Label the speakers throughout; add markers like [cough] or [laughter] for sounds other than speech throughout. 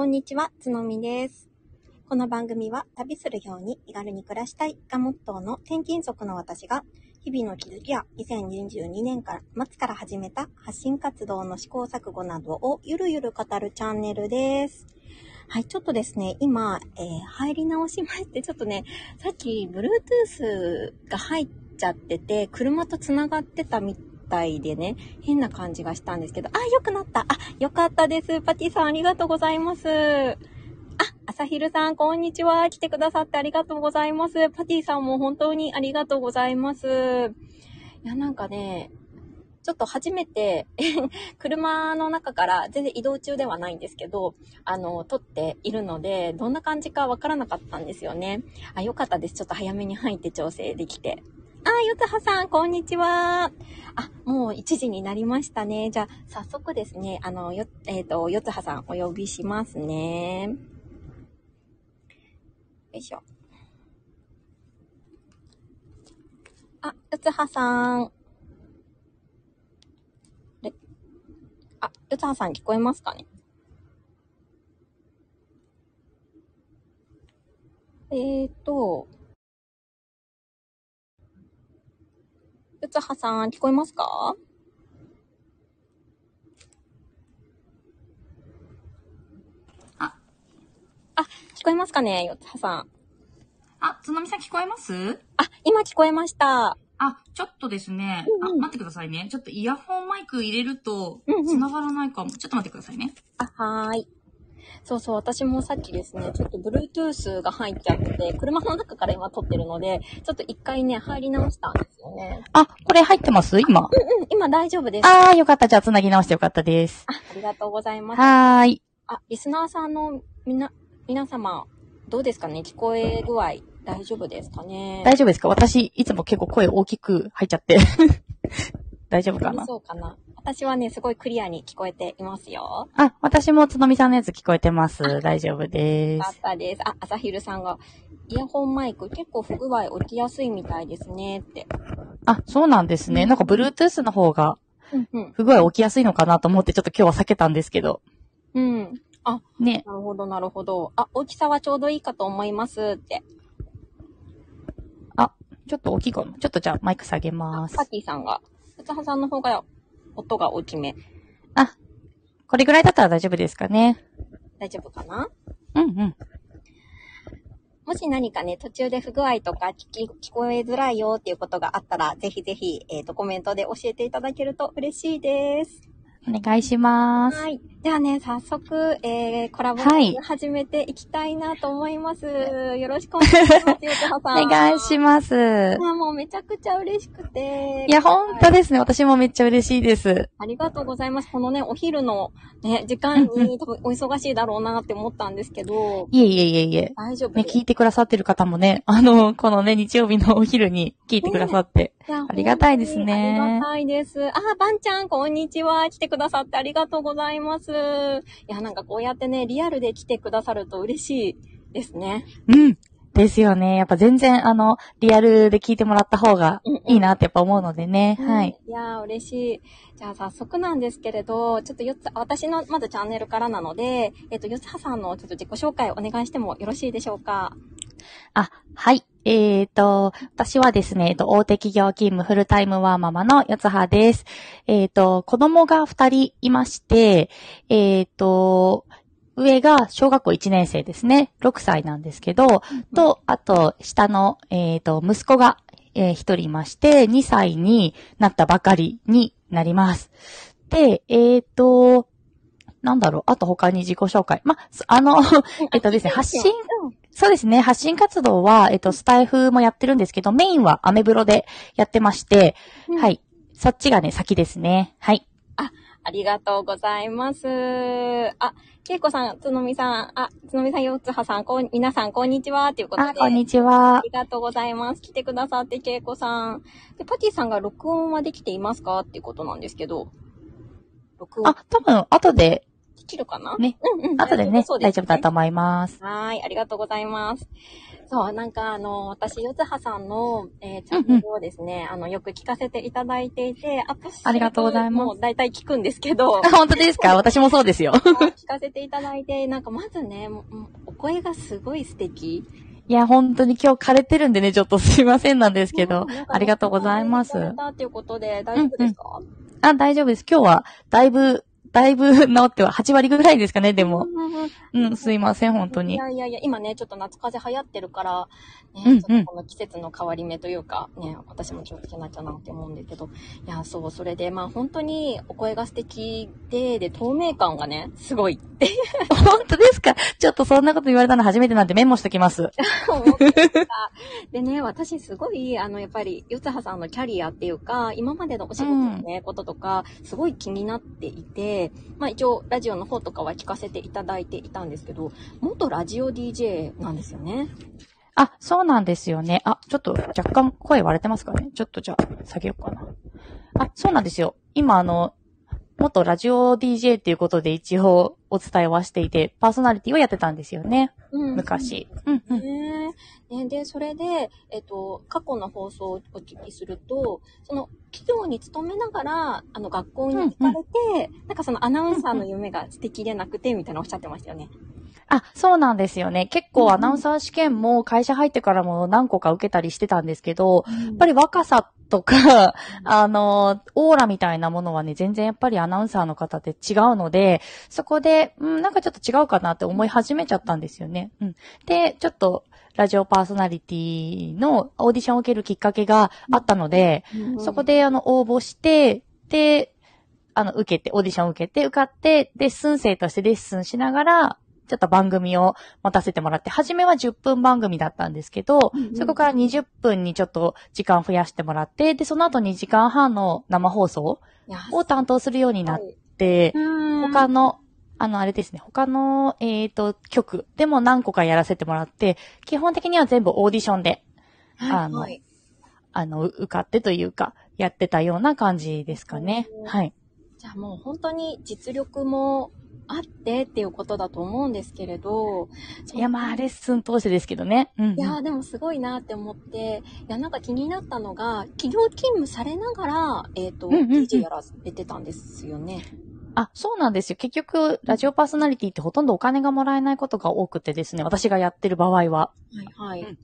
Speaker 1: こんにちは、つのみです。この番組は旅するように気軽に暮らしたいがモットーの転勤族の私が日々の気づきや2022年から末から始めた発信活動の試行錯誤などをゆるゆる語るチャンネルです。はい、ちょっとですね、今、えー入り直しまして、ちょっとね、さっき Bluetooth が入っちゃってて、車と繋がってたみたいでね、変な感じがしたんですけど、あ、良くなった。あ、良かったです。パティさんありがとうございます。あ、朝昼さん、こんにちは。来てくださってありがとうございます。パティさんも本当にありがとうございます。いや、なんかね、ちょっと初めて、[laughs] 車の中から全然移動中ではないんですけど、あの、撮っているので、どんな感じかわからなかったんですよね。あ、よかったです。ちょっと早めに入って調整できて。あ、よつはさん、こんにちは。あ、もう1時になりましたね。じゃあ、早速ですね、あの、よ、えっ、と、よつはさんお呼びしますね。よいしょ。あ、よつはさん。で、あ、よつはさん聞こえますかね？えーと、よつはさん聞こえますか？
Speaker 2: あ、
Speaker 1: あ、聞こえますかねよつはさん。
Speaker 2: あ、つのみさん聞こえます？
Speaker 1: あ、今聞こえました。
Speaker 2: あ、ちょっとですね、
Speaker 1: うんうん
Speaker 2: あ、待ってくださいね。ちょっとイヤホンマイク入れると
Speaker 1: うんうん、
Speaker 2: 繋がらないかも。ちょっと待ってくださいね。
Speaker 1: あ、はーい。そうそう、私もさっきですね、ちょっと Bluetooth が入っちゃってて、車の中から今撮ってるので、ちょっと一回ね、入り直したんですよね。
Speaker 3: あ、これ入ってます？今。
Speaker 1: うん、今大丈夫です。あ、
Speaker 3: あー、よかった。じゃあ、つなぎ直してよかったです。
Speaker 1: ありがとうございます。
Speaker 3: はーい。
Speaker 1: あ、リスナーさんのみな、皆様、どうですかね？聞こえ具合、大丈夫ですかね？
Speaker 3: 大丈夫ですか？私、いつも結構声大きく入っちゃって。[laughs] 大丈夫かな？
Speaker 1: そうかな？私はね、すごいクリアに聞こえていますよ。
Speaker 3: あ、私もつのみさんのやつ聞こえてます。大丈夫で
Speaker 1: よかっ
Speaker 3: す。
Speaker 1: たです。あ、朝昼さんが、イヤホンマイク結構不具合起きやすいみたいですねって。
Speaker 3: あ、そうなんですね。なんか、Bluetooth の方が
Speaker 1: うんうん。
Speaker 3: 不具合起きやすいのかなと思って、ちょっと今日は避けたんですけど。
Speaker 1: うん。あ、
Speaker 3: ね。
Speaker 1: なるほど、なるほど。あ、大きさはちょうどいいかと思いますって。
Speaker 3: ちょっと大きいかな。ちょっとじゃあ、マイク下げます
Speaker 1: パ。ティさんが、ふつはさんの方が音が大きめ。
Speaker 3: これぐらいだったら大丈夫ですかね。
Speaker 1: 大丈夫かな？
Speaker 3: うんうん。
Speaker 1: もし何かね、途中で不具合とか聞き、聞こえづらいよっていうことがあったら、ぜひぜひ、えっ、と、コメントで教えていただけると嬉しいです。
Speaker 3: お願いします。
Speaker 1: はい。ではね、早速、えー、コラボ
Speaker 3: はい
Speaker 1: 始めていきたいなと思います。よろしくお願いします、よつはさん。
Speaker 3: お願いします。
Speaker 1: あもうめちゃくちゃ嬉しくて。
Speaker 3: いや、ほんとですね。私もめっちゃ嬉しいです。
Speaker 1: ありがとうございます。このね、お昼のね、時間に多分お忙しいだろうなって思ったんですけど、
Speaker 3: いえいえいえいえ。ね、
Speaker 1: 大丈夫です。
Speaker 3: 聞いてくださってる方もね、あの、このね、日曜日のお昼に聞いてくださって。
Speaker 1: いや
Speaker 3: ありがたいですね
Speaker 1: ありがたいです。あ、ばんちゃん、こんにちは。来てくださってありがとうございます。いや、なんかこうやってね、リアルで来てくださると嬉しいですね。
Speaker 3: うん。ですよね。やっぱ全然、あの、リアルで聞いてもらった方が
Speaker 1: うんうん
Speaker 3: いいなってやっぱ思うのでね。はい。
Speaker 1: いやー、嬉しい。じゃあ早速なんですけれど、ちょっとよつ、私のまずチャンネルからなので、えっ、と、よつはさんのちょっと自己紹介お願いしてもよろしいでしょうか？
Speaker 3: あ、はい。えーと、私はですね、えっと、大手企業勤務フルタイムワーママの四つ葉です。えーと、子供が二人いまして、えーと、上が小学校1年生ですね。6歳なんですけど、と、あと、下の、えっ、と、息子が、えー一人いまして、2歳になったばかりになります。で、えっ、と、なんだろう、あと他に自己紹介。ま、すあの、[laughs] えっとですね、発信、そうですね、発信活動は、えっ、と、スタイフもやってるんですけど、メインはアメブロでやってまして、
Speaker 1: うん
Speaker 3: はい。そっちがね、先ですね。はい。
Speaker 1: ありがとうございます。あ、けいこさん、つのみさん、あ、つのみさん、よつはさん、こん、皆さん、こんにちは、ということで。
Speaker 3: あ、こんにちは
Speaker 1: あ。りがとうございます。来てくださって、けいこさん。で、パティさんが録音はできていますか？っていうことなんですけど。録音
Speaker 3: あ、多分、後で、
Speaker 1: できるかな？
Speaker 3: ね。
Speaker 1: うんうん。
Speaker 3: 後でね、
Speaker 1: です
Speaker 3: 大丈夫だと思います。
Speaker 1: はーい、ありがとうございます。そう、なんかあの、私、よつはさんの、えーチャンネルをですね、あの、よく聞かせていただいていて、私、
Speaker 3: ありがとうございます
Speaker 1: もう大体聞くんですけど、[laughs]
Speaker 3: 本当ですか？[laughs] 私もそうですよ。[laughs]
Speaker 1: 聞かせていただいて、なんかまずね、お声がすごい素敵。
Speaker 3: いや、本当に今日枯れてるんでね、ちょっとすいませんなんですけどありがとうございます
Speaker 1: さ。れたっていうことで、大丈夫ですか、
Speaker 3: あ、大丈夫です。今日は、だいぶ、だいぶ治っては、8割ぐらいですかね、でも。
Speaker 1: うんうんうん。
Speaker 3: うん、すいません、本当
Speaker 1: い
Speaker 3: に。
Speaker 1: やいやいや、今ね、ちょっと夏風邪流行ってるから、ね、
Speaker 3: うんうん。
Speaker 1: ちょっとこの季節の変わり目というか、ね、私も気をつけなきゃなって思うんだけど、いや、そう、それで、まあ本当にお声が素敵で、で、透明感がね、すごいって [laughs]
Speaker 3: 本当ですか？ちょっとそんなこと言われたの初めてなんでメモしときます。[laughs]
Speaker 1: でね、私すごい、あの、やっぱり、よつはさんのキャリアっていうか、今までのお仕事のね、こととか、すごい気になっていて、まあ一応、ラジオの方とかは聞かせていただいていたんですけど、元ラジオ DJ なんですよね。
Speaker 3: あ、そうなんですよね。あ、ちょっと若干声割れてますかねちょっとじゃあ、下げようかな。あ、そうなんですよ。今あの、元ラジオ DJ っていうことで一応お伝えはしていて、パーソナリティをやってたんですよね。
Speaker 1: うん
Speaker 3: 昔。うんうん。
Speaker 1: ねで、それで、えっと、過去の放送をお聞きすると、その、企業に勤めながら、あの、学校に行かれて、なんかそのアナウンサーの夢が捨てきれなくて、みたいなおっしゃってましたよね。
Speaker 3: あ、そうなんですよね。結
Speaker 1: うんうん
Speaker 3: 構アナウンサー試験も会社入ってからも何個か受けたりしてたんですけど、
Speaker 1: やっ
Speaker 3: やっぱり若さとか、あの、オーラみたいなものはね、全然やっぱりアナウンサーの方って違うので、そこで、うん、なんかちょっと違うかなって思い始めちゃったんですよね。うん。で、ちょっと、ラジオパーソナリティのオーディションを受けるきっかけがあったので、そこ
Speaker 1: で、
Speaker 3: で、あの、応募して、で、あの、受けて、オーディションを受けて、受かって、レッスン生としてレッスンしながら、ちょっと番組を持たせてもらって、初めは10分番組だったんですけど、
Speaker 1: うんうん。
Speaker 3: そこから20分にちょっと時間増やしてもらって、で、その後2時間半の生放送を担当するようになって、
Speaker 1: うん。
Speaker 3: 他の、あの、あれですね、他の、えっ、と、曲でも何個かやらせてもらって、基本的には全部オーディションで、あの
Speaker 1: はい
Speaker 3: あの、受かってというか、やってたような感じですかね。
Speaker 1: うん。
Speaker 3: はい。
Speaker 1: じゃあもう本当に実力もあってっていうことだと思うんですけれど、
Speaker 3: いや、まあ、レッスン通してですけどね。うん、うん。
Speaker 1: いやーでもすごいなって思って、いやなんか気になったのが、企業勤務されながら、えっ、と、
Speaker 3: うんうんうん
Speaker 1: DJ やられてたんですよね。
Speaker 3: あ、そうなんですよ。結局、ラジオパーソナリティってほとんどお金がもらえないことが多くてですね、私がやってる場合は。
Speaker 1: はいはい。
Speaker 3: うん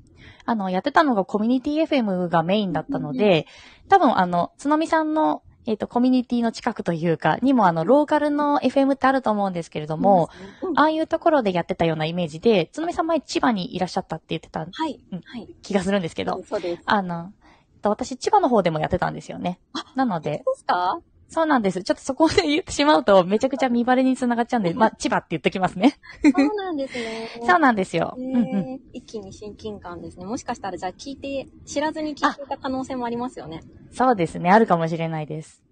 Speaker 3: あの、やってたのがコミュニティ FM がメインだったので、多分あの、つのみさんの、えっ、と、コミュニティの近くというか、にもあの、ローカルの FM ってあると思うんですけれども、
Speaker 1: うん、
Speaker 3: ああいうところでやってたようなイメージで、つのみさん前千葉にいらっしゃったって言ってた
Speaker 1: はい、
Speaker 3: うん
Speaker 1: はい。
Speaker 3: 気がするんですけど、
Speaker 1: そうです。
Speaker 3: あの、えっと私千葉の方でもやってたんですよね。なので、
Speaker 1: ですか？
Speaker 3: そうなんです。ちょっとそこで言ってしまうと、めちゃくちゃ見バレにつながっちゃうんで、まあ、千葉って言っときますね。
Speaker 1: そうなんですね。[laughs]
Speaker 3: そうなんですよ。
Speaker 1: え
Speaker 3: うんうん。
Speaker 1: ー一気に親近感ですね。もしかしたらじゃあ聞いて、知らずに聞いていた可能性もありますよね。
Speaker 3: そうですね。あるかもしれないです。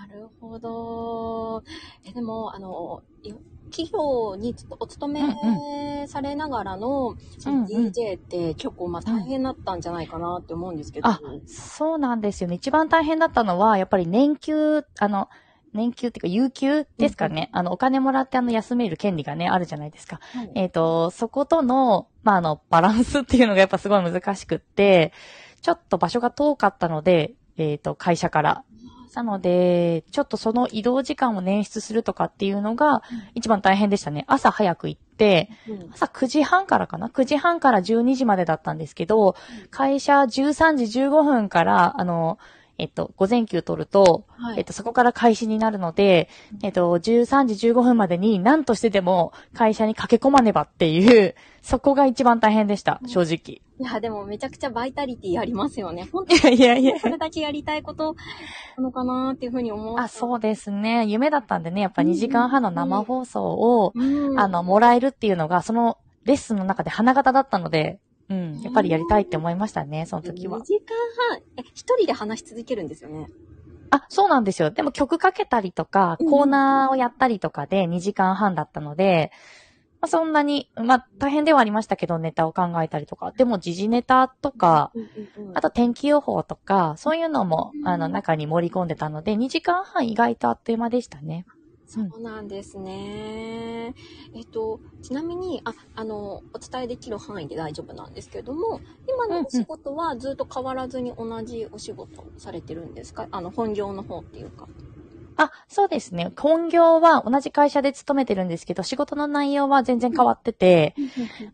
Speaker 1: なるほど。え、でも、あの、い企業にお勤めされながらの、その
Speaker 3: うんうん
Speaker 1: DJ って結構まあ大変だったんじゃないかなって思うんですけど。
Speaker 3: あそうなんですよね。一番大変だったのは、やっぱり年休、あの、年休っていうか、有給ですかね。あの、お金もらってあの、休める権利がね、あるじゃないですか。
Speaker 1: はい
Speaker 3: えっ、と、そことの、まあ、あの、バランスっていうのがやっぱすごい難しくって、ちょっと場所が遠かったので、えっ、と、会社から。なので、ちょっとその移動時間を捻出するとかっていうのが一番大変でしたね。朝早く行って、
Speaker 1: うん
Speaker 3: 朝9時半からかな ?9 時半から12時までだったんですけど、会社13時15分から、あの、えっと、午前休取ると、
Speaker 1: はい
Speaker 3: えっと、そこから開始になるので、えっと、13時15分までに何としてでも会社に駆け込まねばっていう、そこが一番大変でした、正直。
Speaker 1: いや、でもめちゃくちゃバイタリティありますよね。本 [laughs]
Speaker 3: いやいやいや
Speaker 1: 当に。それだけやりたいことなのかなっていうふうに思う。
Speaker 3: あ、そうですね。夢だったんでね、やっぱ2時間半の生放送を、
Speaker 1: うん。
Speaker 3: あの、もらえるっていうのが、そのレッスンの中で花形だったので、うん、やっぱりやりたいって思いましたね、その時は
Speaker 1: 2。時間半、え、一人で話し続けるんですよね。
Speaker 3: あ、そうなんですよ。でも曲かけたりとか、
Speaker 1: うん
Speaker 3: コーナーをやったりとかで2時間半だったので、まあ、そんなに、まあ大変ではありましたけど、ネタを考えたりとか。でも時事ネタとか、あと天気予報とか、そういうのも、
Speaker 1: うん
Speaker 3: あの、中に盛り込んでたので、2時間半意外とあっという間でしたね。
Speaker 1: そうなんですね。えっと、ちなみに、あ、あの、お伝えできる範囲で大丈夫なんですけれども、今のお仕事はずっと変わらずに同じお仕事をされてるんですか？あの、本業の方っていうか。
Speaker 3: あ、そうですね。本業は同じ会社で勤めてるんですけど、仕事の内容は全然変わってて、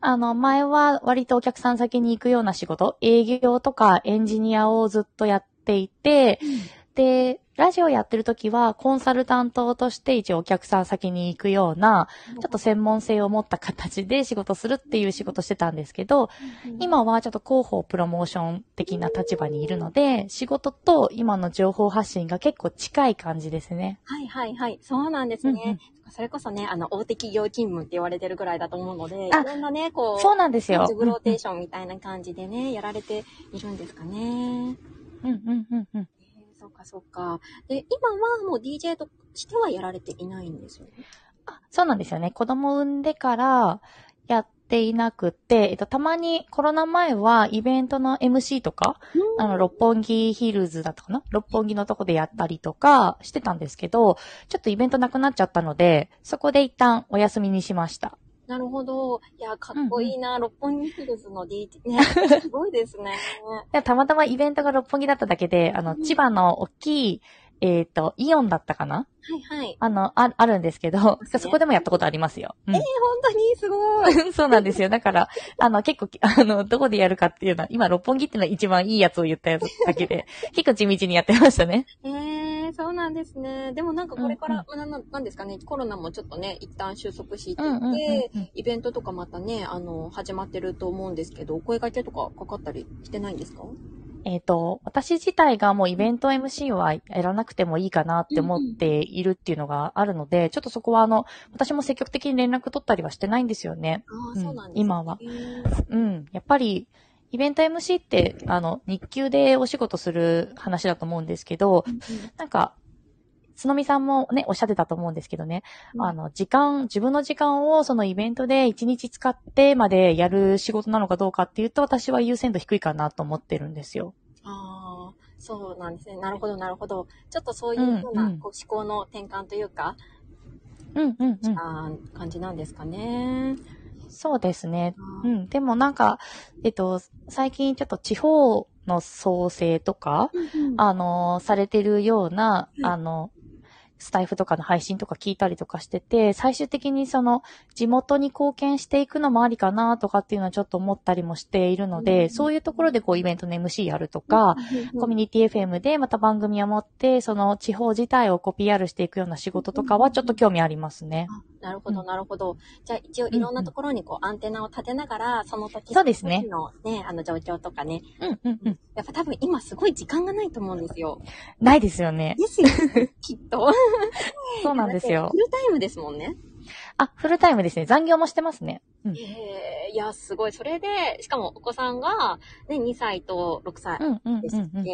Speaker 3: あの、前は割とお客さん先に行くような仕事、営業とかエンジニアをずっとやっていて、で、ラジオやってる時はコンサルタントとして一応お客さん先に行くような、ちょっと専門性を持った形で仕事するっていう仕事してたんですけど、今はちょっと広報プロモーション的な立場にいるので、仕事と今の情報発信が結構近い感じですね。
Speaker 1: はいはいはい。そうなんですね。
Speaker 3: うんうん
Speaker 1: それこそね、あの、大手企業勤務って言われてるぐらいだと思うので、い
Speaker 3: あ
Speaker 1: ろんなね、こう、
Speaker 3: そうなんですよ。
Speaker 1: ローテーションみたいな感じでね、やられているんですかね。
Speaker 3: うんうんうんうん
Speaker 1: そうかそうか。で、今はもう DJ としてはやられていないんですよね？
Speaker 3: あそうなんですよね。子供産んでからやっていなくて、えっと、たまにコロナ前はイベントの MC とか、あの、六本木ヒルズだったかな？六本木のとこでやったりとかしてたんですけど、ちょっとイベントなくなっちゃったので、そこで一旦お休みにしました。
Speaker 1: なるほど。いや、かっこいいな。六本木ヒルズの DJ。ね、[laughs] すごいですね。
Speaker 3: でたまたまイベントが六本木だっただけで、あの、千葉の大きい、えっ、と、イオンだったかな？
Speaker 1: はいはい。
Speaker 3: あの、あ、あるんですけど、
Speaker 1: すね
Speaker 3: そこでもやったことありますよ。うん
Speaker 1: えー、本当にすごい。[laughs]
Speaker 3: そうなんですよ。だから、あの、結構、あの、どこでやるかっていうのは、今、六本木っていうのは一番いいやつを言ったやつだけで、[laughs] 結構地道にやってましたね。
Speaker 1: えー、そうなんですね。でもなんかこれから、
Speaker 3: うん
Speaker 1: なななんですかね、コロナもちょっとね、一旦収束していて、
Speaker 3: うんうんうんうん
Speaker 1: イベントとかまたね、あの、始まってると思うんですけど、お声掛けとかかかったりしてないんですか？
Speaker 3: えっ、と、私自体がもうイベント MC はやらなくてもいいかなって思っているっていうのがあるので、ちょっとそこはあの、私も積極的に連絡取ったりはしてないんですよね。
Speaker 1: あそうなんですね。
Speaker 3: 今は
Speaker 1: えー
Speaker 3: うん。やっぱり、イベント MC って、あの、日給でお仕事する話だと思うんですけど、なんか、つのみさんもね、おっしゃってたと思うんですけどね、
Speaker 1: うん
Speaker 3: あの、時間、自分の時間をそのイベントで一日使ってまでやる仕事なのかどうかっていうと、私は優先度低いかなと思ってるんですよ。
Speaker 1: ああ、そうなんですね。なるほど、なるほど。ちょっとそういうふうな、
Speaker 3: うんうん
Speaker 1: こう思考の転換というか、
Speaker 3: うんうんうん。
Speaker 1: あー感じなんですかね。
Speaker 3: そうですね。うん。でもなんか、えっと、最近ちょっと地方の創生とか、
Speaker 1: うん
Speaker 3: あの、されてるような、
Speaker 1: うん
Speaker 3: あの、スタイフとかの配信とか聞いたりとかしてて、最終的にその、地元に貢献していくのもありかなとかっていうのはちょっと思ったりもしているので、
Speaker 1: うん
Speaker 3: そういうところでこうイベントの MC やるとか、コミュニティ FM でまた番組を持って、その地方自体をこう PR していくような仕事とかはちょっと興味ありますね。
Speaker 1: あなるほど、
Speaker 3: うん
Speaker 1: なるほど。じゃあ一応いろんなところにこうアンテナを立てながら、その時の時のね、あの状況とかね。
Speaker 3: うんうんうん。
Speaker 1: やっぱ多分今すごい時間がないと思うんですよ。
Speaker 3: ないですよね。
Speaker 1: ですよね、きっと。[laughs]
Speaker 3: そうなんですよ
Speaker 1: フ。ルタイムですもんね。
Speaker 3: あ、フルタイムですね。残業もしてますね。うん。
Speaker 1: えー、いや、すごい。それで、しかもお子さんが、ね、2歳と6歳
Speaker 3: うんうん
Speaker 1: で
Speaker 3: うんうん。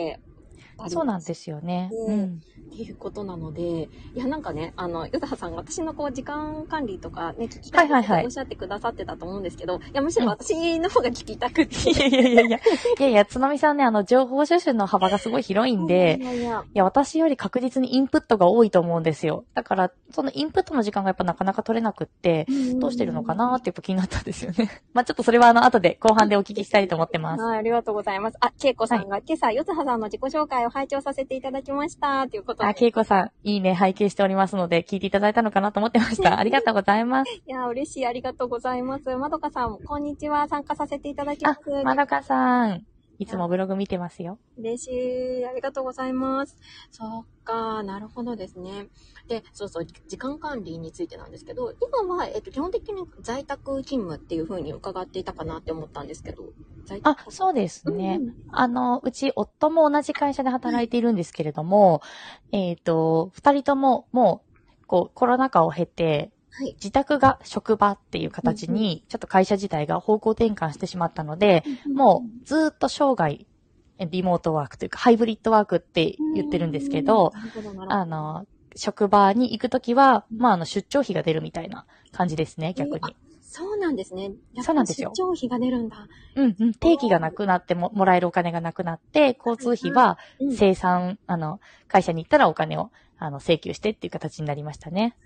Speaker 1: すって、
Speaker 3: そうなんですよね。
Speaker 1: う
Speaker 3: うんん。
Speaker 1: っていうことなので、いや、なんかね、あの、ゆずはさんが私のこう、時間管理とかね、聞きたいっおっしゃってくださってたと思うんですけど、いや、むしろ私の方が聞きたくて。
Speaker 3: いやいやいやいや。いやいや、つのみさんね、あの、情報収集の幅がすごい広いんで
Speaker 1: い、やいや、
Speaker 3: いや、私より確実にインプットが多いと思うんですよ。だから、そのインプットの時間がやっぱなかなか取れなくって、どうしてるのかなってやっぱ気になったんですよね。[laughs] まあちょっとそれはあの、後で、後半でお聞きしたいと思ってます。
Speaker 1: はい、ありがとうございます。あ、けいこさんが、今朝、よつはさんの自己紹介を拝聴させていただきました。ということで。
Speaker 3: あ、けいこさん、いいね、拝見しておりますので、聞いていただいたのかなと思ってました。[laughs] ありがとうございます。
Speaker 1: いや、嬉しい。ありがとうございます。まどかさん、こんにちは。参加させていただきま
Speaker 3: あ
Speaker 1: す。、
Speaker 3: まどかさん、いつもブログ見てますよ。
Speaker 1: 嬉しい。ありがとうございます。そっか、なるほどですね。で、そうそう、時間管理についてなんですけど、今は、えっと、基本的に在宅勤務っていう風に伺っていたかなって思ったんですけど、在
Speaker 3: あ
Speaker 1: 宅、
Speaker 3: そうですね。
Speaker 1: うん
Speaker 3: あの、うち夫も同じ会社で働いているんですけれども、えっ、と、二人とももう、こう、コロナ禍を経て、
Speaker 1: はい。
Speaker 3: 自宅が職場っていう形に、ちょっと会社自体が方向転換してしまったので、もうずーっと生涯、えリモートワークというか、ハイブリッドワークって言ってるんですけど、
Speaker 1: ど。
Speaker 3: あの、職場に行くときは、まあ、あの、出張費が出るみたいな感じですね、逆に。
Speaker 1: そうなんですね。
Speaker 3: そうなんですよ
Speaker 1: 出張費が出るんだ。
Speaker 3: うんうん。定期がなくなっても、もらえるお金がなくなって、交通費は
Speaker 1: うん
Speaker 3: 生産、あの、会社に行ったらお金を、あの、請求してっていう形になりましたね。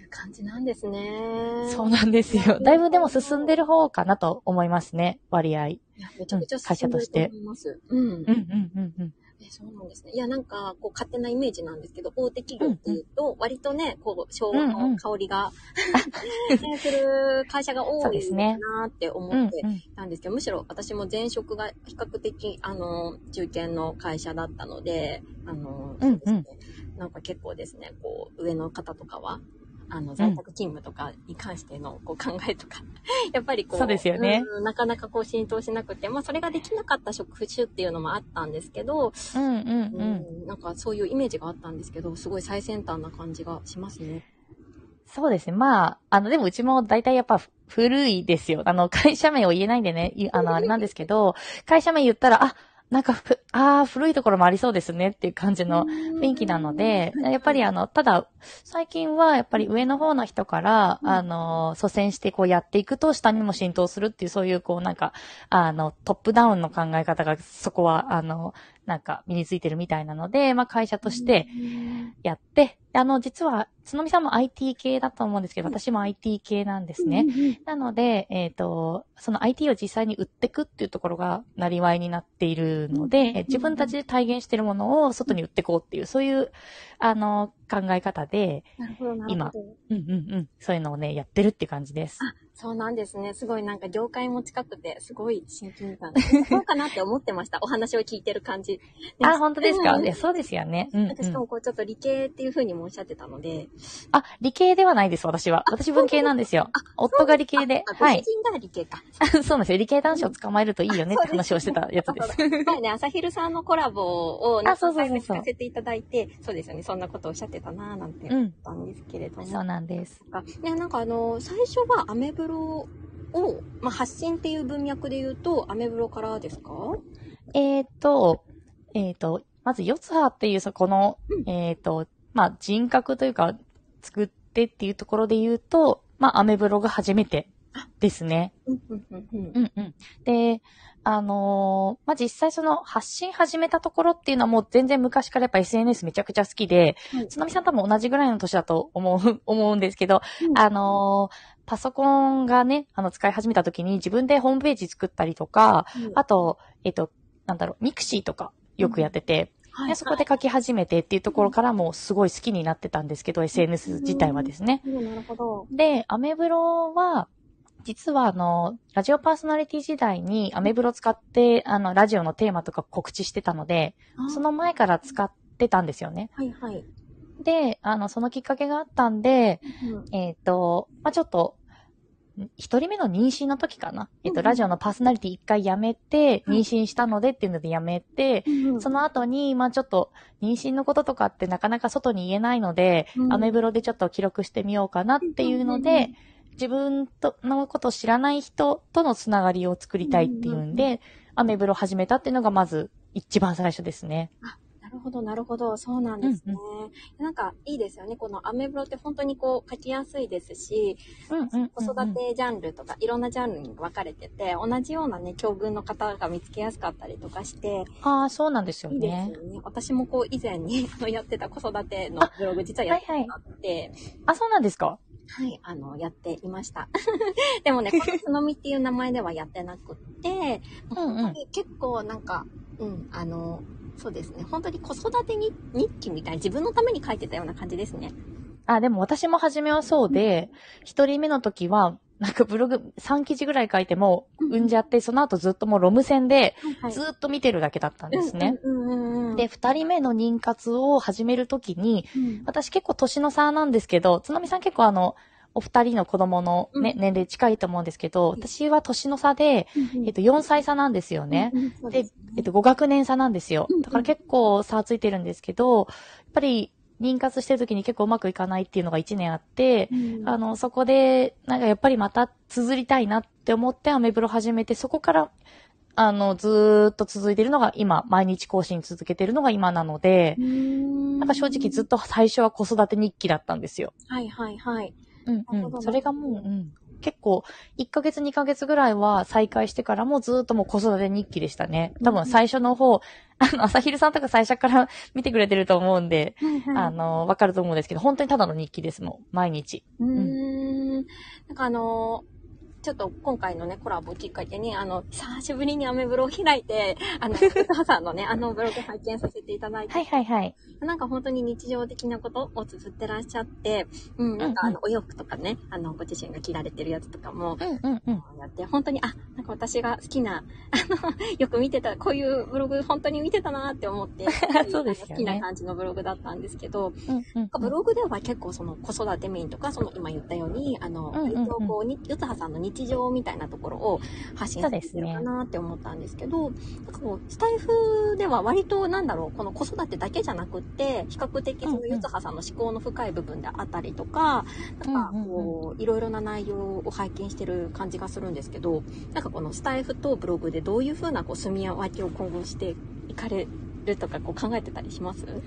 Speaker 1: いう感じなんですね。
Speaker 3: そうなんですよ。だいぶでも進んでる方かなと思いますね、割合。
Speaker 1: めちゃめちゃ
Speaker 3: 会社として
Speaker 1: 進んでると思います。うん。
Speaker 3: うんうんうんうん。
Speaker 1: えそうなんですね。いや、なんか、こう、勝手なイメージなんですけど、大手企業っていうと、割とね、こう、昭和の香りが、[laughs] ねする会社が多いなって思
Speaker 3: うん
Speaker 1: ってたんですけど、むしろ私も前職が比較的、あの、中堅の会社だったので、あの、そうですね。なんか結構ですね、こう、上の方とかは、あの、在宅勤務とかに関してのこう考えとか、[laughs] やっぱりこう、
Speaker 3: そうですよね
Speaker 1: うんなかなかこう浸透しなくて、まあそれができなかった職種っていうのもあったんですけど、
Speaker 3: うんうんうん。
Speaker 1: うん、なんかそういうイメージがあったんですけど、すごい最先端な感じがしますね。
Speaker 3: そうですね。まあ、あの、でもうちも大体やっぱ古いですよ。あの、会社名を言えないんでね、いあの、あれなんですけど、会社名言ったら、あ、なんかふ、ああ、古いところもありそうですねっていう感じの雰囲気なので、やっぱりあの、ただ、最近はやっぱり上の方の人から、
Speaker 1: うん。
Speaker 3: あの、祖先してこうやっていくと下にも浸透するっていう、そういうこうなんか、あの、トップダウンの考え方がそこは、あの、なんか身についてるみたいなので、まあ会社としてやって、あの、実は、つのみさんも IT 系だと思うんですけど、私も IT 系なんですね。なので、えっ、と、その IT を実際に売ってくっていうところが、なりわいになっているので、自分たちで体現しているものを外に売ってこうっていう、そういう、あの、考え方で、
Speaker 1: なるほど、なるほど。
Speaker 3: うんうんうん、そういうのをね、やってるって感じです。
Speaker 1: あ、そうなんですね。すごいなんか業界も近くて、すごい親近感。[laughs] そうかなって思ってました。お話を聞いてる感じ。
Speaker 3: あ、本当ですか？
Speaker 1: うん
Speaker 3: いやそうですよね。うん、うん
Speaker 1: もこうちょっと理系っていう風にもおっしゃってたので。
Speaker 3: あ、理系ではないです、私は。私文系なんですよ。夫が理系で。はい。
Speaker 1: 主人が理系か。[laughs]
Speaker 3: そうなんですよ。理系男子を捕まえるといいよねって話をしてたやつです。
Speaker 1: はいね、朝昼さんのコラボを
Speaker 3: あそうそうそうそう
Speaker 1: 何回か聞かせていただいて、そうですよね。そんなことをおっしゃってたなぁなんて
Speaker 3: うん。
Speaker 1: 思ったんですけれども。
Speaker 3: そうなんです。
Speaker 1: か。ね、なんかあの、最初はアメブロを、まあ、発信っていう文脈で言うと、アメブロからですか？
Speaker 3: えっ、と、えっ、と、まず、四葉っていう、そこの、えっ、と、まあ、人格というか、作ってっていうところで言うと、まあ、アメブロが初めてですね。
Speaker 1: うん、うん、うん、うん。
Speaker 3: うんうん。で、あのーまあ、実際その発信始めたところっていうのはもう全然昔からやっぱ SNS めちゃくちゃ好きで、
Speaker 1: はい
Speaker 3: つのみさん多分同じぐらいの年だと思う、[laughs] 思うんですけど、
Speaker 1: うん。
Speaker 3: あのーパソコンがね、あの、使い始めた時に自分でホームページ作ったりとか、あと、えっと、なんだろう、ミクシーとかよくやってて、
Speaker 1: は
Speaker 3: でそこで書き始めてっていうところからもすごい好きになってたんですけど、SNS 自体はですね。
Speaker 1: うんなるほど。
Speaker 3: で、アメブロは、実はあの、ラジオパーソナリティ時代にアメブロ使って、あの、ラジオのテーマとか告知してたので、その前から使ってたんですよね。
Speaker 1: はいはい。
Speaker 3: で、あの、そのきっかけがあったんで、
Speaker 1: うん
Speaker 3: えっ、と、まあ、ちょっと、一人目の妊娠の時かな。えっ、と、
Speaker 1: うん
Speaker 3: ラジオのパーソナリティ一回やめて、
Speaker 1: はい。
Speaker 3: 妊娠したのでっていうのでやめて、その後に、まあちょっと、妊娠のこととかってなかなか外に言えないので、
Speaker 1: うん。
Speaker 3: アメブロでちょっと記録してみようかなっていうので、
Speaker 1: うんうんうん
Speaker 3: 自分とのことを知らない人とのつながりを作りたいっていうんで、
Speaker 1: うんうん
Speaker 3: アメブロ始めたっていうのがまず一番最初ですね。
Speaker 1: なるほど、なるほど。そうなんですね。なんか、いいですよね。このアメブロって本当にこう、書きやすいですし、
Speaker 3: うんうんうんうん
Speaker 1: 子育てジャンルとか、いろんなジャンルに分かれてて、同じようなね、境遇の方が見つけやすかったりとかして、
Speaker 3: ああ、そうなんですよ
Speaker 1: いいです
Speaker 3: ね。
Speaker 1: よね。私もこう、以前に [laughs] やってた子育てのブログ実はやってたって、
Speaker 3: あ、そうなんですか？
Speaker 1: はい、あの、やっていました。[laughs] でもね、このつのみっていう名前ではやってなくって、[laughs]
Speaker 3: うんうん
Speaker 1: 結構なんか、うん、あの、そうですね、本当に子育てに日記みたいな自分のために書いてたような感じですね。
Speaker 3: あ、でも私も初めはそうで、一、人目の時は、なんかブログ3記事ぐらい書いても、
Speaker 1: うん
Speaker 3: 産んじゃって、その後ずっともうロム線で、
Speaker 1: はい
Speaker 3: ずーっと見てるだけだったんですね。
Speaker 1: うんうんうんうん。
Speaker 3: で、二人目の妊活を始めるときに、
Speaker 1: うん、
Speaker 3: 私結構年の差なんですけど、つのみさん結構あの、お二人の子供のね、
Speaker 1: うん
Speaker 3: 年齢近いと思うんですけど、私は年の差で、えっと、4歳差なんですよね。
Speaker 1: うん
Speaker 3: でえっと、5学年差なんですよ
Speaker 1: うんうん。
Speaker 3: だから結構差ついてるんですけど、やっぱり妊活してる時に結構うまくいかないっていうのが1年あって、
Speaker 1: うん
Speaker 3: あの、そこで、なんかやっぱりまた綴りたいなって思ってアメブロ始めて、そこから、あの、ずーっと続いてるのが今、毎日更新続けてるのが今なので、
Speaker 1: な
Speaker 3: なんか正直ずっと最初は子育て日記だったんですよ。
Speaker 1: はいはいはい。
Speaker 3: うんうん。それがもう、うん。結構、1ヶ月2ヶ月ぐらいは再開してからもずっともう子育て日記でしたね。多分最初の方、[laughs] あの、朝昼さんとか最初から [laughs] 見てくれてると思うんで、
Speaker 1: はいはい。
Speaker 3: あの、わかると思うんですけど、本当にただの日記ですもん。毎日。
Speaker 1: うーん。なんかあのーちょっと今回のね、コラボきっかけに、あの、久しぶりにアメブロを開いて、あの、[laughs] 歌羽さんのね、あのブログ拝見させていただいて、
Speaker 3: はいはいはい。
Speaker 1: なんか本当に日常的なことを綴ってらっしゃって、うん、なんかあの、お洋服とかね、あの、ご自身が着られてるやつとかも、
Speaker 3: うんうんうん。
Speaker 1: やって、本当に、あ、なんか私が好きな、[laughs] あの、よく見てた、こういうブログ本当に見てたなって思って、[laughs]
Speaker 3: そうですよね。
Speaker 1: 好きな感じのブログだったんですけど、
Speaker 3: うんうん
Speaker 1: ブログでは結構その子育てメインとか、その今言ったように、あの、
Speaker 3: うんうんうん。
Speaker 1: 割日常みたいなところを発信されてるかなって思ったんですけど、なんかこう、スタイフでは割となんだろう、この子育てだけじゃなくって、比較的そのゆつはさんの思考の深い部分であったりとか、なんかこう、いろいろな内容を拝見してる感じがするんですけど、なんかこのスタイフとブログでどういうふうなこう、住み分けを今後していかれるとかこう考えてたりします？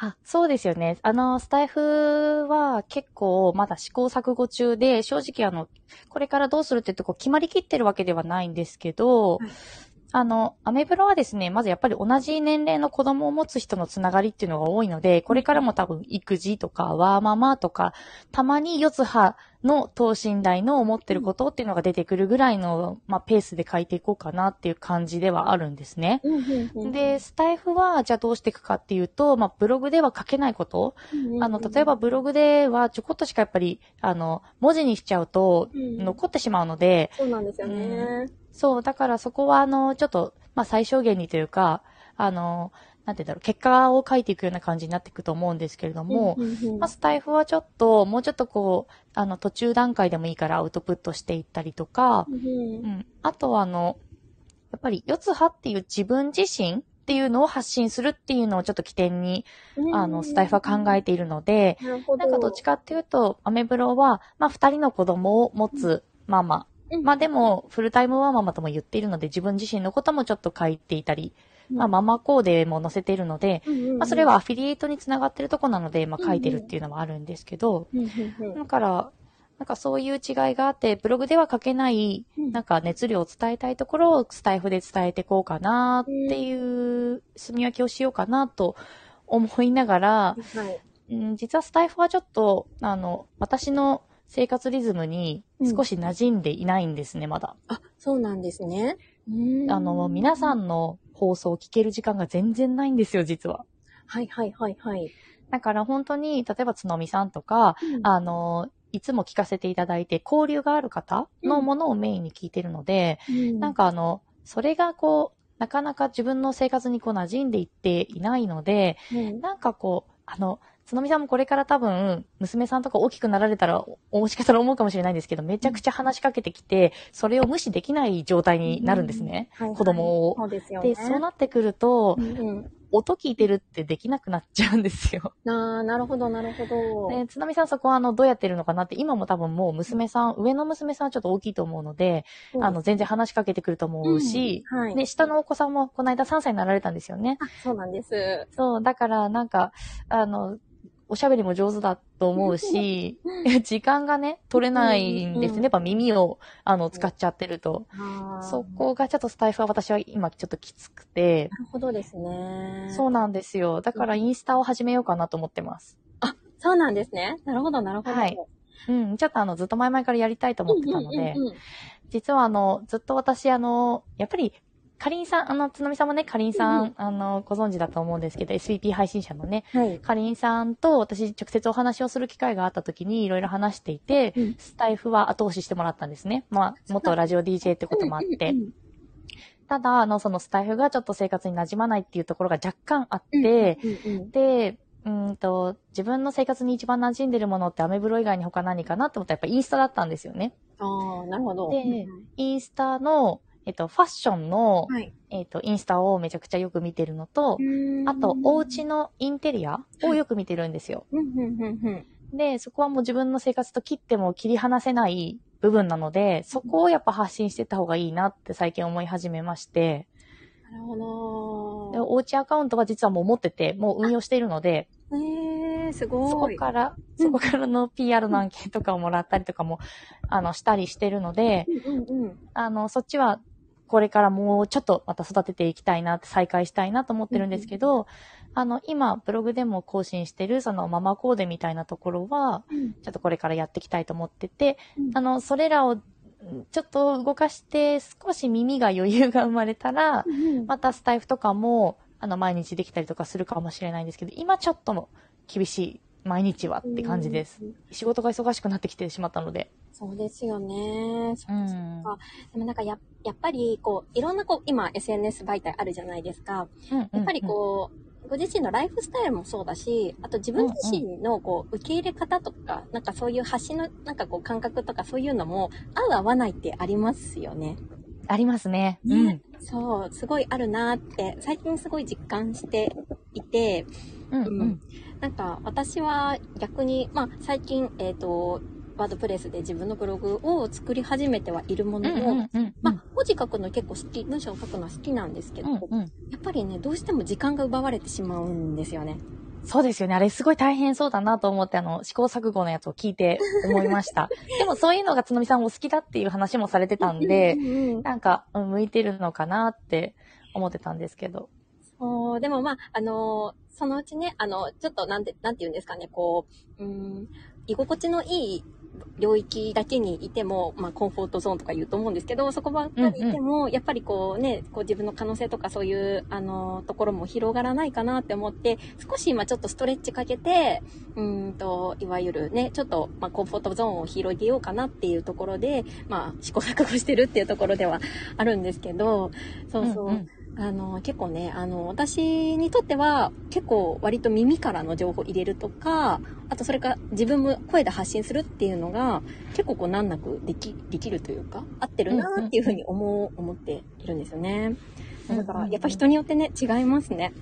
Speaker 3: あ、そうですよね。あの、スタイフは結構まだ試行錯誤中で、正直あの、これからどうするってとこ決まりきってるわけではないんですけど、
Speaker 1: はい
Speaker 3: あの、アメブロはですね、まずやっぱり同じ年齢の子供を持つ人のつながりっていうのが多いので、これからも多分育児とかワーママとか、たまに四つ葉の等身大の思ってることっていうのが出てくるぐらいの、まあ、ペースで書いていこうかなっていう感じではあるんですね。で、スタイフは、じゃあどうしていくかっていうと、まあ、ブログでは書けないこと、あの、例えばブログではちょこっとしかやっぱり、あの、文字にしちゃうと、
Speaker 1: うん。
Speaker 3: 残ってしまうので、
Speaker 1: そうなんですよね。
Speaker 3: そう、だからそこは、あの、ちょっと、まあ、最小限にというか、あの、なんて言うんだろう、結果を書いていくような感じになっていくと思うんですけれども、まあ、スタイフはちょっと、もうちょっとこう、あの、途中段階でもいいからアウトプットしていったりとか、
Speaker 1: うん
Speaker 3: うん。あとは、あの、やっぱり、四つ葉っていう自分自身っていうのを発信するっていうのをちょっと起点に、あの、スタイフは考えているので。
Speaker 1: な
Speaker 3: んかどっちかっていうと、アメブロは、まあ、二人の子供を持つママ。
Speaker 1: うん。
Speaker 3: まあでも、フルタイムはママとも言っているので、自分自身のこともちょっと書いていたり、まあ、ママコーデも載せているので、
Speaker 1: うんうんうん、
Speaker 3: まあ、それはアフィリエイトにつながってるとこなので、まあ、書いてるっていうのもあるんですけど、
Speaker 1: うんうんうん、
Speaker 3: だから、なんかそういう違いがあって、ブログでは書けない、
Speaker 1: うん。
Speaker 3: なんか熱量を伝えたいところをスタイフで伝えていこうかなっていう、住み分けをしようかなと思いながら、
Speaker 1: はい。
Speaker 3: うん、実はスタイフはちょっと、あの、私の生活リズムに少し馴染んでいないんですね、まだ。
Speaker 1: あ、そうなんですね。
Speaker 3: あの、皆さんの放送を聞ける時間が全然ないんですよ、実は。
Speaker 1: はいはいはいはい。
Speaker 3: だから本当に、例えばつのみさんとか、あの、いつも聞かせていただいて交流がある方のものをメインに聞いてるので、
Speaker 1: うん
Speaker 3: なん、かあの、それがこう、なかなか自分の生活にこう馴染んでいっていないので、
Speaker 1: うん
Speaker 3: なんかこう、あの、つのみさんもこれから多分、娘さんとか大きくなられたら、おもしかしたら思うかもしれないんですけど、めちゃくちゃ話しかけてきて、それを無視できない状態になるんですね。
Speaker 1: はいはい
Speaker 3: 子供を
Speaker 1: そうですよね。
Speaker 3: で、そうなってくると
Speaker 1: う、んうん
Speaker 3: 音聞いてるってできなくなっちゃうんですよ。
Speaker 1: なあ、なるほどなるほど。
Speaker 3: で、つなみさんそこはあの、どうやってるのかなって、今も多分もう娘さん、上の娘さんはちょっと大きいと思うので、
Speaker 1: そう
Speaker 3: あの、全然話しかけてくると思うし、
Speaker 1: うんはい。
Speaker 3: で、下のお子さんもこの間3歳になられたんですよね。
Speaker 1: あ、そうなんです。
Speaker 3: そう、だからなんか、あの、おしゃべりも上手だと思うし、時間がね、取れないんです
Speaker 1: うん
Speaker 3: ね。やっぱ耳を、あの、使っちゃってると。そこがちょっとスタイフは私は今ちょっときつくて、
Speaker 1: なるほどですね。
Speaker 3: そうなんですよ。だからインスタを始めようかなと思ってます。
Speaker 1: そうなんですね。なるほどなるほど。
Speaker 3: はいうん、ちょっとあの、ずっと前々からやりたいと思ってたので、実はあの、ずっと私あの、やっぱり、かりんさん、あの、つのみさんもね、かりんさん、
Speaker 1: うん
Speaker 3: あの、ご存知だと思うんですけど、SVP 配信者のね。かりんさんと私直接お話をする機会があった時にいろいろ話していて、
Speaker 1: うん
Speaker 3: スタイフは後押ししてもらったんですね。まあ、元ラジオ DJ ってこともあって。
Speaker 1: うん
Speaker 3: ただ、あの、そのスタイフがちょっと生活に馴染まないっていうところが若干あって、で、うーんと、自分の生活に一番馴染んでるものってアメブロ以外に他何かなって思ったらやっぱインスタだったんですよね。
Speaker 1: ああ、なるほど。
Speaker 3: で
Speaker 1: うん
Speaker 3: インスタの、えっと、ファッションの、
Speaker 1: はい。
Speaker 3: えっと、インスタをめちゃくちゃよく見てるのと、あと、お家のインテリアをよく見てるんですよ。で、そこはもう自分の生活と切っても切り離せない部分なので、そこをやっぱ発信してた方がいいなって最近思い始めまして、
Speaker 1: なるほど。
Speaker 3: でお家アカウントは実はもう持ってて、もう運用しているので、
Speaker 1: えー、す
Speaker 3: そ
Speaker 1: ごい。
Speaker 3: こから、
Speaker 1: うん
Speaker 3: そこからの PR の案件とかをもらったりとかも、あの、したりしてるので。あの、そっちは、これからもうちょっとまた育てていきたいなって、再開したいなと思ってるんですけど、あの、今、ブログでも更新してる、そのママコーデみたいなところは、ちょっとこれからやっていきたいと思ってて、
Speaker 1: うん。
Speaker 3: あの、それらを、ちょっと動かして、少し耳が余裕が生まれたら、
Speaker 1: うん
Speaker 3: またスタイフとかも、あの、毎日できたりとかするかもしれないんですけど、今ちょっとも厳しい、毎日はって感じです。
Speaker 1: うん
Speaker 3: 仕事が忙しくなってきてしまったので。
Speaker 1: そうですよね。そ
Speaker 3: うん
Speaker 1: そっか。でもなんかや、やっぱり、こう、いろんなこう、今 SNS 媒体あるじゃないですか。やっぱりこう、ご自身のライフスタイルもそうだし、あと自分自身のこう、受け入れ方とか、なんかそういう発信のなんかこう感覚とかそういうのも合う合わないってありますよね。
Speaker 3: うんありますね。
Speaker 1: ねそう、すごいあるなって、最近すごい実感していて、
Speaker 3: うん。うん。うん。
Speaker 1: なんか私は逆に、まあ最近、えっ、と、ワードプレスで自分のブログを作り始めてはいるも
Speaker 3: うん。
Speaker 1: のの、
Speaker 3: うん。うん。
Speaker 1: まあ文字書くの結構好き、文章を書くのは好きなんですけど、
Speaker 3: うん。うん。
Speaker 1: やっぱりね、どうしても時間が奪われてしまうんですよね。
Speaker 3: そうですよね。あれすごい大変そうだなと思って、あの、試行錯誤のやつを聞いて思いました。[laughs] でもそういうのがつのみさんお好きだっていう話もされてたんで
Speaker 1: う、んうんうん
Speaker 3: なんか、うん向いてるのかなって思ってたんですけど。
Speaker 1: そう、でもまあ、あのーそのうちね、あの、ちょっとなんて、なんて言うんですかね、こう、うーん、居心地のいい領域だけにいても、まあ、コンフォートゾーンとか言うと思うんですけど、そこばっかりいても、やっぱりこうね、こう自分の可能性とかそういう、あの、ところも広がらないかなって思って、少し今ちょっとストレッチかけて、うーんと、いわゆるね、ちょっと、まあ、コンフォートゾーンを広げようかなっていうところで、まあ、試行錯誤してるっていうところではあるんですけど、そうそう。
Speaker 3: んん
Speaker 1: あの、結構ね、あの、私にとっては、結構割と耳からの情報を入れるとか、あとそれから自分も声で発信するっていうのが、結構こう難なくでき、できるというか、合ってるなっていうふうに思う、思っているんですよね。だから、やっぱ人によってね、違いますね。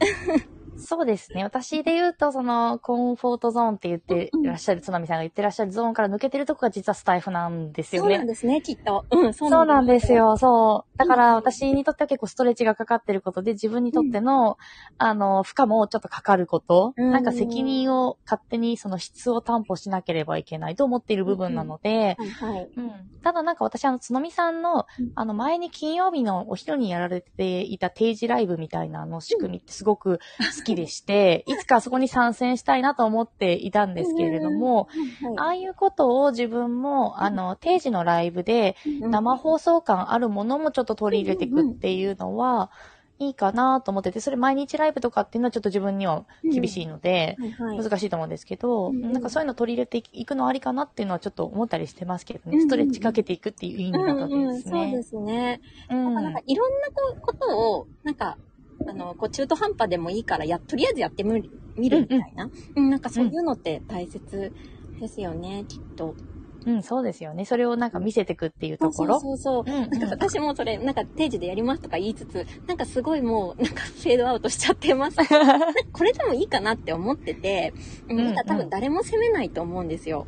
Speaker 3: そうですね。私で言うと、その、コンフォートゾーンって言ってらっしゃる、つのみさんが言ってらっしゃるゾーンから抜けてるとこが実はスタイフなんですよ
Speaker 1: そう
Speaker 3: ね。
Speaker 1: なんですね、きっと。うん、そう
Speaker 3: なんです。よ、そう。だか
Speaker 1: うん
Speaker 3: ら私にとっては結構ストレッチがかかってることで、自分にとっての、あの、負荷もちょっとかかること、
Speaker 1: うん
Speaker 3: なんか責任を勝手にその質を担保しなければいけないと思っている部分なので、ただなんか私あの、つのみさんの
Speaker 1: うん、
Speaker 3: あの、前に金曜日のお昼にやられていた定時ライブみたいなあの仕組みってすごく好きでして、いつかそこに参戦したいなと思っていたんですけれども、
Speaker 1: はい、
Speaker 3: ああいうことを自分も、あの、定時のライブで、
Speaker 1: うん
Speaker 3: 生放送感あるものもちょっと取り入れていくっていうのは、いいかなと思ってて、それ毎日ライブとかっていうのはちょっと自分には厳しいので。難しいと思うんですけど、なんかそういうの取り入れていくのありかなっていうのはちょっと思ったりしてますけどね、ストレッチかけていくっていう意味だった
Speaker 1: うんうん、
Speaker 3: ですね
Speaker 1: そうで。すね。
Speaker 3: うん
Speaker 1: なんかいろんなことを、なんか、あの、こう中途半端でもいいから、や、とりあえずやってみるみるみたいな。うん、なんかそういうのって大切ですよね、きっと。
Speaker 3: うん、そうですよね。それをなんか見せていくっていうところ？
Speaker 1: そうそうそう。
Speaker 3: うんうん
Speaker 1: なんか私もそれ、なんか定時でやりますとか言いつつ、なんかすごいもう、なんかフェードアウトしちゃってます。[laughs] これでもいいかなって思ってて、うんなんか多分誰も責めないと思うんですよ。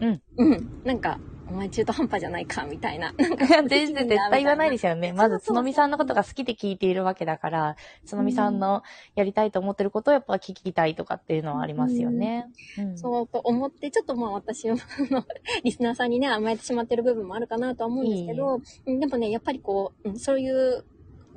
Speaker 3: うん。
Speaker 1: うん。なんか、お前中途半端じゃないか、みたいな。[laughs] なんか
Speaker 3: 全然絶対言わないですよね。まず、つのみさんのこと
Speaker 1: が
Speaker 3: が好きで聞いているわけだから、つのみさんのやりたいと思ってることをやっぱ聞きたいとかっていうのはありますよね。うん
Speaker 1: そうと思って、ちょっとまあ私は、あの、[laughs] リスナーさんにね、甘えてしまってる部分もあるかなとは思うんですけど、うん。でもね、やっぱりこう、うんそういう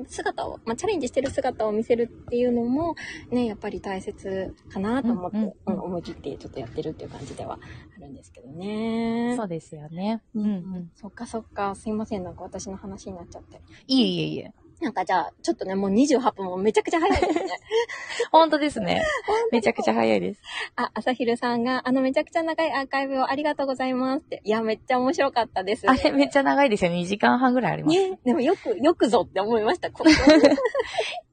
Speaker 1: 姿を、まあチャレンジしてる姿を見せるっていうのも、ね、やっぱり大切かなと思って、
Speaker 3: う
Speaker 1: うんん
Speaker 3: うん
Speaker 1: 思い切ってちょっとやってるっていう感じではあるんですけどね。
Speaker 3: そうですよね。うんうん。
Speaker 1: そっかそっか、すいません、なんか私の話になっちゃって。
Speaker 3: いえいえいえ。
Speaker 1: なんかじゃあ、ちょっとね、もう28分もめちゃくちゃ早いですね。[laughs]
Speaker 3: 本当ですね。めちゃくちゃ早いです。
Speaker 1: あ、朝昼さんが、あのめちゃくちゃ長いアーカイブをありがとうございますって。いや、めっちゃ面白かったです。
Speaker 3: あれめっちゃ長いですよね。2時間半ぐらいあります。
Speaker 1: ね、でもよく、よくぞって思いました。[laughs]
Speaker 3: い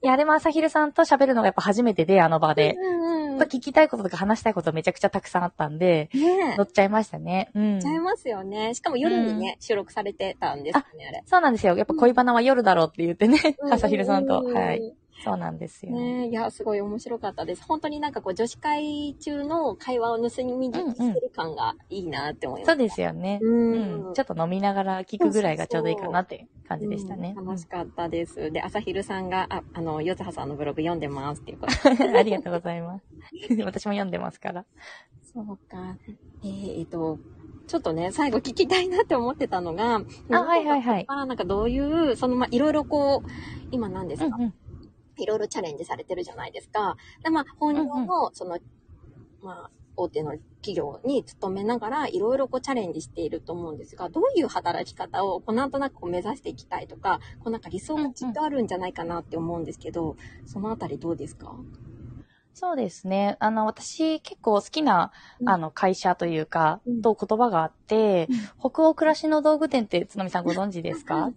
Speaker 3: や、あれも朝昼さんと喋るのがやっぱ初めてで、あの場で。
Speaker 1: うんうん
Speaker 3: やっぱ聞きたいこととか話したいことめちゃくちゃたくさんあったんで、
Speaker 1: ね
Speaker 3: 乗っちゃいましたね。うん。
Speaker 1: ちゃいますよね。しかも夜にね、収録されてたんですよね、あれ。
Speaker 3: そうなんですよ。やっぱ恋バナは夜だろうって言ってね、
Speaker 1: うん
Speaker 3: 朝昼さんと。
Speaker 1: うん
Speaker 3: はい。そうなんですよ。
Speaker 1: ねいや、すごい面白かったです。本当になんかこう、女子会中の会話を盗み聞きしてる感がいいなって思います。
Speaker 3: そうですよね。
Speaker 1: う
Speaker 3: うん。
Speaker 1: ん。
Speaker 3: ちょっと飲みながら聞くぐらいがちょうどいいかなって感じでしたね。
Speaker 1: うん楽しかったです。で、朝昼さんが、あ、あの、よつはさんのブログ読んでますっていうこと。[laughs]
Speaker 3: ありがとうございます。[laughs] 私も読んでますから。
Speaker 1: そうか。えー、えっと、ちょっとね、最後聞きたいなって思ってたのが、
Speaker 3: あ、はいはいはい。
Speaker 1: あなんかどういう、その、まあ、いろいろこう、今何ですか、
Speaker 3: うんうん。
Speaker 1: いろいろチャレンジされてるじゃないですか。で、まあ、本業の、その、まあ、大手の企業に勤めながら、いろいろこうチャレンジしていると思うんですが、どういう働き方を、こうなんとなくこう目指していきたいとか、こうなんか理想がきっとあるんじゃないかなって思うんですけど、そのあたりどうですか？
Speaker 3: そうですね。あの、私結構好きな、
Speaker 1: うん。
Speaker 3: あの、会社というか、
Speaker 1: うん。
Speaker 3: と言葉があって、北欧暮らしの道具店って、つのみさんご存知ですか？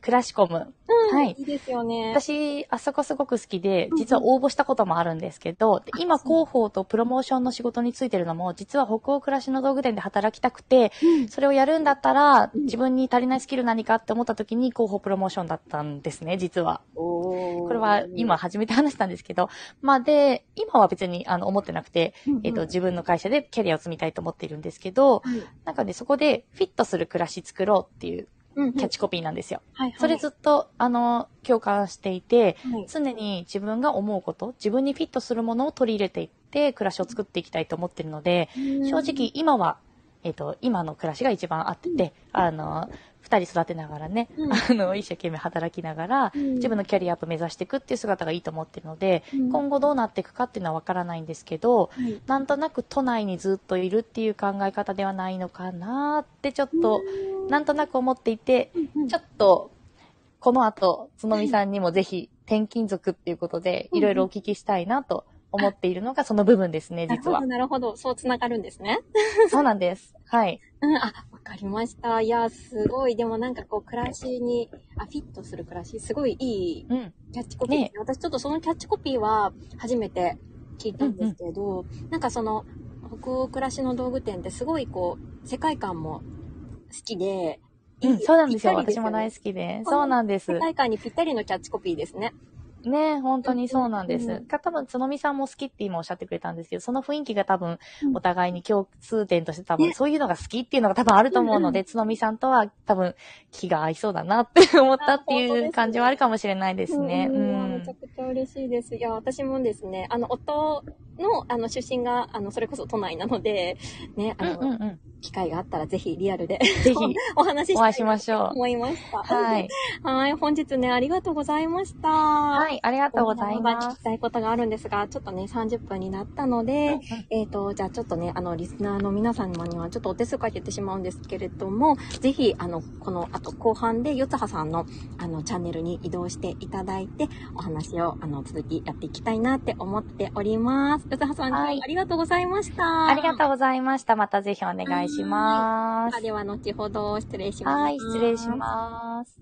Speaker 3: クラシコム。
Speaker 1: うん、
Speaker 3: はい。
Speaker 1: いいですよね。
Speaker 3: 私、あそこすごく好きで
Speaker 1: うん、
Speaker 3: 実は応募したこともあるんですけど、で今、広報とプロモーションの仕事についてるのも、実は北欧暮らしの道具店で働きたくて、
Speaker 1: うん。
Speaker 3: それをやるんだったら、
Speaker 1: うん。
Speaker 3: 自分に足りないスキル何かって思った時に、広報プロモーションだったんですね、実は。これは今、初めて話したんですけど、まあで、今は別にあの思ってなくて、
Speaker 1: うんうん。
Speaker 3: えっと、自分の会社でキャリアを積みたいと思っているんですけど、
Speaker 1: はい。
Speaker 3: なんかね、そこでフィットする暮らし作ろうっていう
Speaker 1: うんうん。
Speaker 3: キャッチコピーなんですよ。
Speaker 1: はいはい。
Speaker 3: それずっと、あの、共感していて、
Speaker 1: はい。
Speaker 3: 常に自分が思うこと、自分にフィットするものを取り入れていって、暮らしを作っていきたいと思ってるので、正直今は、えっ、と、今の暮らしが一番合ってて、あの、二人育てながらね、
Speaker 1: うん
Speaker 3: あの、一生懸命働きながら、
Speaker 1: うん
Speaker 3: 自分のキャリアアップ目指していくっていう姿がいいと思ってるので、
Speaker 1: うん
Speaker 3: 今後どうなっていくかっていうのはわからないんですけど、
Speaker 1: はい
Speaker 3: なんとなく都内にずっといるっていう考え方ではないのかなってちょっと、なんとなく思っていて、
Speaker 1: うん
Speaker 3: ちょっと、この後、つのみさんにもぜひ、転勤族っていうことで、
Speaker 1: うん
Speaker 3: いろいろお聞きしたいなと思っているのがその部分ですね、実は
Speaker 1: なるほど、。なるほど。そう繋がるんですね。
Speaker 3: そうなんです。はい。
Speaker 1: うん、あ、わかりました。いや、すごい。でもなんかこう、暮らしに、あ、フィットする暮らし、すごいいい
Speaker 3: うん。
Speaker 1: キャッチコピーね。私ちょっとそのキャッチコピーは初めて聞いたんですけど、なんかその、北欧暮らしの道具店ってすごいこう、世界観も好きで、
Speaker 3: うん、そうなんですよ。私も大
Speaker 1: す
Speaker 3: 好きで。そうなんです
Speaker 1: 世。界観にぴったりのキャッチコピーですね。
Speaker 3: ね本当にそうなんです。
Speaker 1: うん
Speaker 3: 多分、つのみさんも好きって今おっしゃってくれたんですけど、その雰囲気が多分
Speaker 1: う、ん
Speaker 3: お互いに共通点として多分、
Speaker 1: ね
Speaker 3: そういうのが好きっていうのが多分あると思うので、つのみさんとは多分、気が合いそうだなって [laughs] 思ったっていう感じはあるかもしれないですね。う
Speaker 1: うんめ
Speaker 3: ん
Speaker 1: ちゃ。くちゃ嬉しいです。いや、私もですね、あの、夫の、あの、出身が、あの、それこそ都内なので、ね、あ
Speaker 3: うん
Speaker 1: の、
Speaker 3: うんうん。
Speaker 1: 機会があったらぜひリアルで
Speaker 3: ぜひ、[laughs]
Speaker 1: お話ししたい
Speaker 3: お会いしましょう
Speaker 1: いました。
Speaker 3: はい。
Speaker 1: はい、本日ね、ありがとうございました。
Speaker 3: は、
Speaker 1: はい
Speaker 3: ありがとうござい
Speaker 1: まだ聞。きたいことがあるんですが、ちょっとね、30分になったので、えっ、と、じゃあちょっとね、あの、リスナーの皆様にはちょっとお手数かけてしまうんですけれども、ぜひ、あの、この後後半で、よつはさんの、あの、チャンネルに移動していただいて、お話を、あの、続きやっていきたいなって思っております。よつはさん、
Speaker 3: はい
Speaker 1: ありがとうございました。
Speaker 3: ありがとうございました。またぜひお願いします。
Speaker 1: では、後ほど失礼します。
Speaker 3: はい、失礼します。